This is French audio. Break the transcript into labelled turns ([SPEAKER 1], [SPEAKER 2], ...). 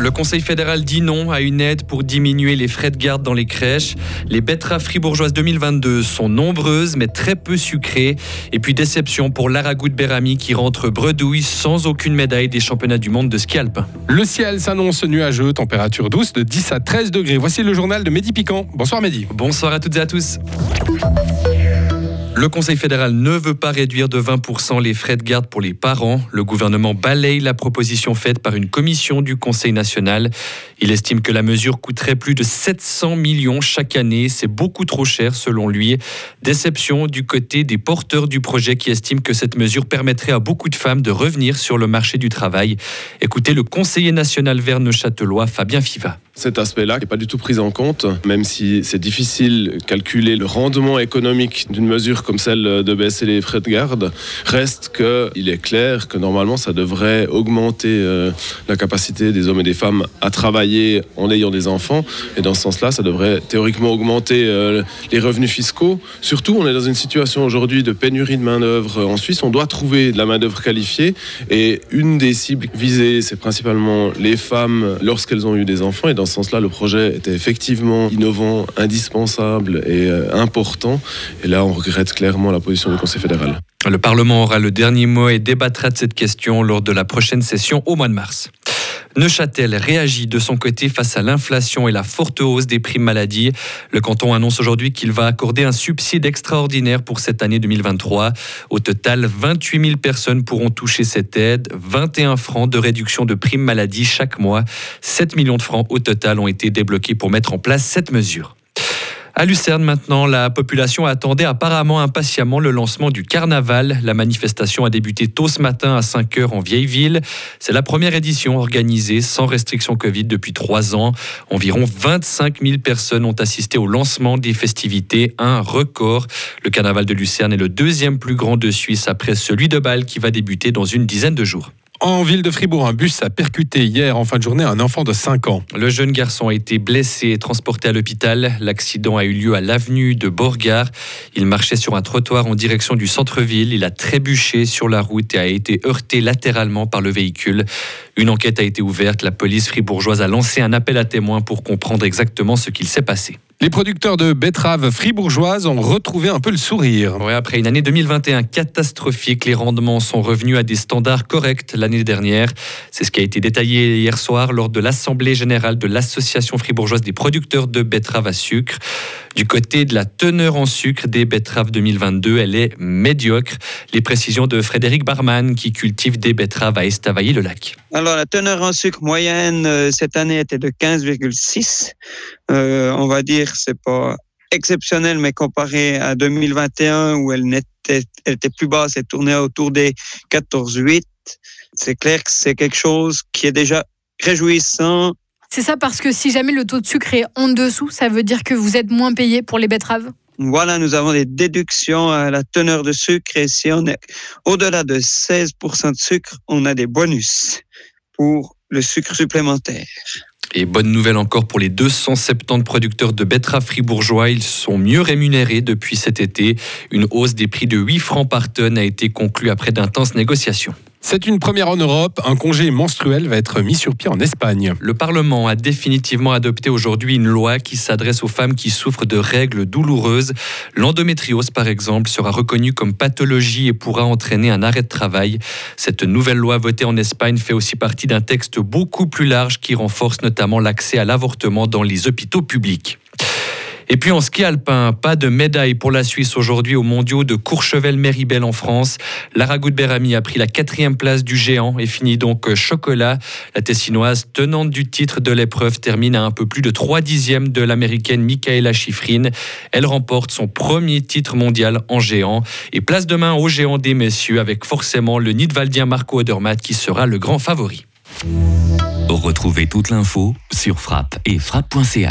[SPEAKER 1] Le Conseil fédéral dit non à une aide pour diminuer les frais de garde dans les crèches. Les betteraves fribourgeoises 2022 sont nombreuses mais très peu sucrées. Et puis déception pour Lara Berami qui rentre bredouille sans aucune médaille des championnats du monde de ski alpin.
[SPEAKER 2] Le ciel s'annonce nuageux, température douce de 10 à 13 degrés. Voici le journal de Mehdi Piquant. Bonsoir Mehdi.
[SPEAKER 1] Bonsoir à toutes et à tous. Le Conseil fédéral ne veut pas réduire de 20% les frais de garde pour les parents. Le gouvernement balaye la proposition faite par une commission du Conseil national. Il estime que la mesure coûterait plus de 700 millions chaque année. C'est beaucoup trop cher selon lui. Déception du côté des porteurs du projet qui estiment que cette mesure permettrait à beaucoup de femmes de revenir sur le marché du travail. Écoutez le conseiller national verne-châtelois Fabien Fiva
[SPEAKER 3] cet aspect-là n'est pas du tout pris en compte, même si c'est difficile de calculer le rendement économique d'une mesure comme celle de baisser les frais de garde, reste qu'il est clair que normalement ça devrait augmenter euh, la capacité des hommes et des femmes à travailler en ayant des enfants. Et dans ce sens-là, ça devrait théoriquement augmenter euh, les revenus fiscaux. Surtout, on est dans une situation aujourd'hui de pénurie de main-d'œuvre en Suisse. On doit trouver de la main-d'œuvre qualifiée. Et une des cibles visées, c'est principalement les femmes lorsqu'elles ont eu des enfants. Dans ce sens-là, le projet était effectivement innovant, indispensable et euh, important. Et là, on regrette clairement la position du Conseil fédéral.
[SPEAKER 1] Le Parlement aura le dernier mot et débattra de cette question lors de la prochaine session au mois de mars. Neuchâtel réagit de son côté face à l'inflation et la forte hausse des primes maladie. Le canton annonce aujourd'hui qu'il va accorder un subside extraordinaire pour cette année 2023. Au total, 28 000 personnes pourront toucher cette aide. 21 francs de réduction de primes maladie chaque mois. 7 millions de francs au total ont été débloqués pour mettre en place cette mesure. À Lucerne maintenant, la population attendait apparemment impatiemment le lancement du carnaval. La manifestation a débuté tôt ce matin à 5 h en vieille ville. C'est la première édition organisée sans restriction Covid depuis trois ans. Environ 25 000 personnes ont assisté au lancement des festivités, un record. Le carnaval de Lucerne est le deuxième plus grand de Suisse après celui de Bâle qui va débuter dans une dizaine de jours.
[SPEAKER 2] En ville de Fribourg, un bus a percuté hier en fin de journée un enfant de 5 ans.
[SPEAKER 1] Le jeune garçon a été blessé et transporté à l'hôpital. L'accident a eu lieu à l'avenue de Borgard. Il marchait sur un trottoir en direction du centre-ville. Il a trébuché sur la route et a été heurté latéralement par le véhicule. Une enquête a été ouverte. La police fribourgeoise a lancé un appel à témoins pour comprendre exactement ce qu'il s'est passé.
[SPEAKER 2] Les producteurs de betteraves fribourgeoises ont retrouvé un peu le sourire.
[SPEAKER 1] après une année 2021 catastrophique, les rendements sont revenus à des standards corrects l'année dernière. C'est ce qui a été détaillé hier soir lors de l'Assemblée générale de l'Association fribourgeoise des producteurs de betteraves à sucre. Du côté de la teneur en sucre des betteraves 2022, elle est médiocre. Les précisions de Frédéric Barman qui cultive des betteraves à Estavayer-le-Lac.
[SPEAKER 4] Alors la teneur en sucre moyenne euh, cette année était de 15,6. Euh, on va dire c'est pas exceptionnel, mais comparé à 2021 où elle était, elle était plus basse, elle tournait autour des 14,8. C'est clair que c'est quelque chose qui est déjà réjouissant
[SPEAKER 5] c'est ça parce que si jamais le taux de sucre est en dessous, ça veut dire que vous êtes moins payé pour les betteraves?
[SPEAKER 4] Voilà, nous avons des déductions à la teneur de sucre et si on est au-delà de 16% de sucre, on a des bonus pour le sucre supplémentaire.
[SPEAKER 1] Et bonne nouvelle encore pour les 270 producteurs de betteraves fribourgeois. Ils sont mieux rémunérés depuis cet été. Une hausse des prix de 8 francs par tonne a été conclue après d'intenses négociations.
[SPEAKER 2] C'est une première en Europe. Un congé menstruel va être mis sur pied en Espagne.
[SPEAKER 1] Le Parlement a définitivement adopté aujourd'hui une loi qui s'adresse aux femmes qui souffrent de règles douloureuses. L'endométriose, par exemple, sera reconnue comme pathologie et pourra entraîner un arrêt de travail. Cette nouvelle loi votée en Espagne fait aussi partie d'un texte beaucoup plus large qui renforce notamment l'accès à l'avortement dans les hôpitaux publics. Et puis en ski alpin, pas de médaille pour la Suisse aujourd'hui aux mondiaux de Courchevel-Méribel en France. Lara Goudberami a pris la quatrième place du géant et finit donc chocolat. La Tessinoise, tenante du titre de l'épreuve, termine à un peu plus de 3 dixièmes de l'américaine Michaela Schifrin. Elle remporte son premier titre mondial en géant et place demain au géant des messieurs avec forcément le Nidwaldien Marco Odermatt qui sera le grand favori.
[SPEAKER 6] Retrouvez toute l'info sur frappe et frappe.ch.